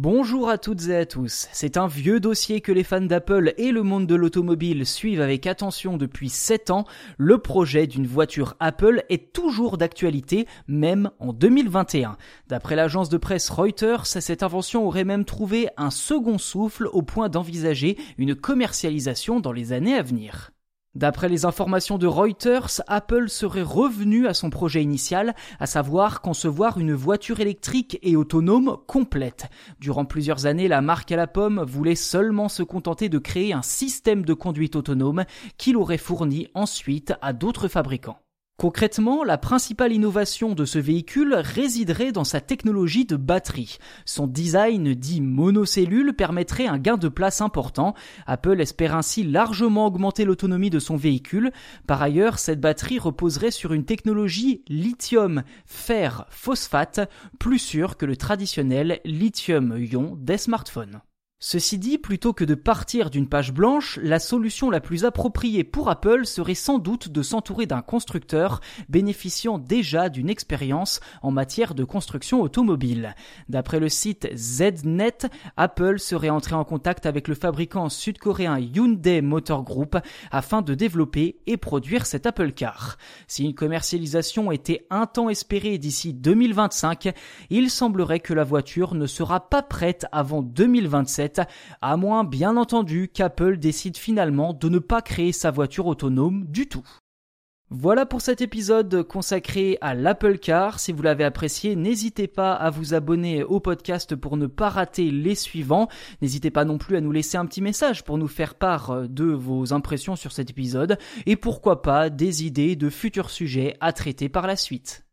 Bonjour à toutes et à tous. C'est un vieux dossier que les fans d'Apple et le monde de l'automobile suivent avec attention depuis 7 ans. Le projet d'une voiture Apple est toujours d'actualité, même en 2021. D'après l'agence de presse Reuters, cette invention aurait même trouvé un second souffle au point d'envisager une commercialisation dans les années à venir. D'après les informations de Reuters, Apple serait revenu à son projet initial, à savoir concevoir une voiture électrique et autonome complète. Durant plusieurs années, la marque à la pomme voulait seulement se contenter de créer un système de conduite autonome qu'il aurait fourni ensuite à d'autres fabricants. Concrètement, la principale innovation de ce véhicule résiderait dans sa technologie de batterie. Son design dit monocellule permettrait un gain de place important. Apple espère ainsi largement augmenter l'autonomie de son véhicule. Par ailleurs, cette batterie reposerait sur une technologie lithium fer phosphate plus sûre que le traditionnel lithium-ion des smartphones. Ceci dit, plutôt que de partir d'une page blanche, la solution la plus appropriée pour Apple serait sans doute de s'entourer d'un constructeur bénéficiant déjà d'une expérience en matière de construction automobile. D'après le site ZNet, Apple serait entré en contact avec le fabricant sud-coréen Hyundai Motor Group afin de développer et produire cet Apple Car. Si une commercialisation était un temps espérée d'ici 2025, il semblerait que la voiture ne sera pas prête avant 2027 à moins bien entendu qu'Apple décide finalement de ne pas créer sa voiture autonome du tout. Voilà pour cet épisode consacré à l'Apple Car. Si vous l'avez apprécié, n'hésitez pas à vous abonner au podcast pour ne pas rater les suivants. N'hésitez pas non plus à nous laisser un petit message pour nous faire part de vos impressions sur cet épisode et pourquoi pas des idées de futurs sujets à traiter par la suite.